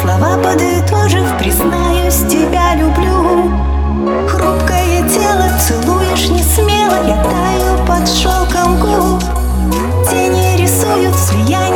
Слова падают ложив, признаюсь, тебя люблю. Хрупкое тело целуешь не смело Я таю под шелком губ. Тени рисуют слияние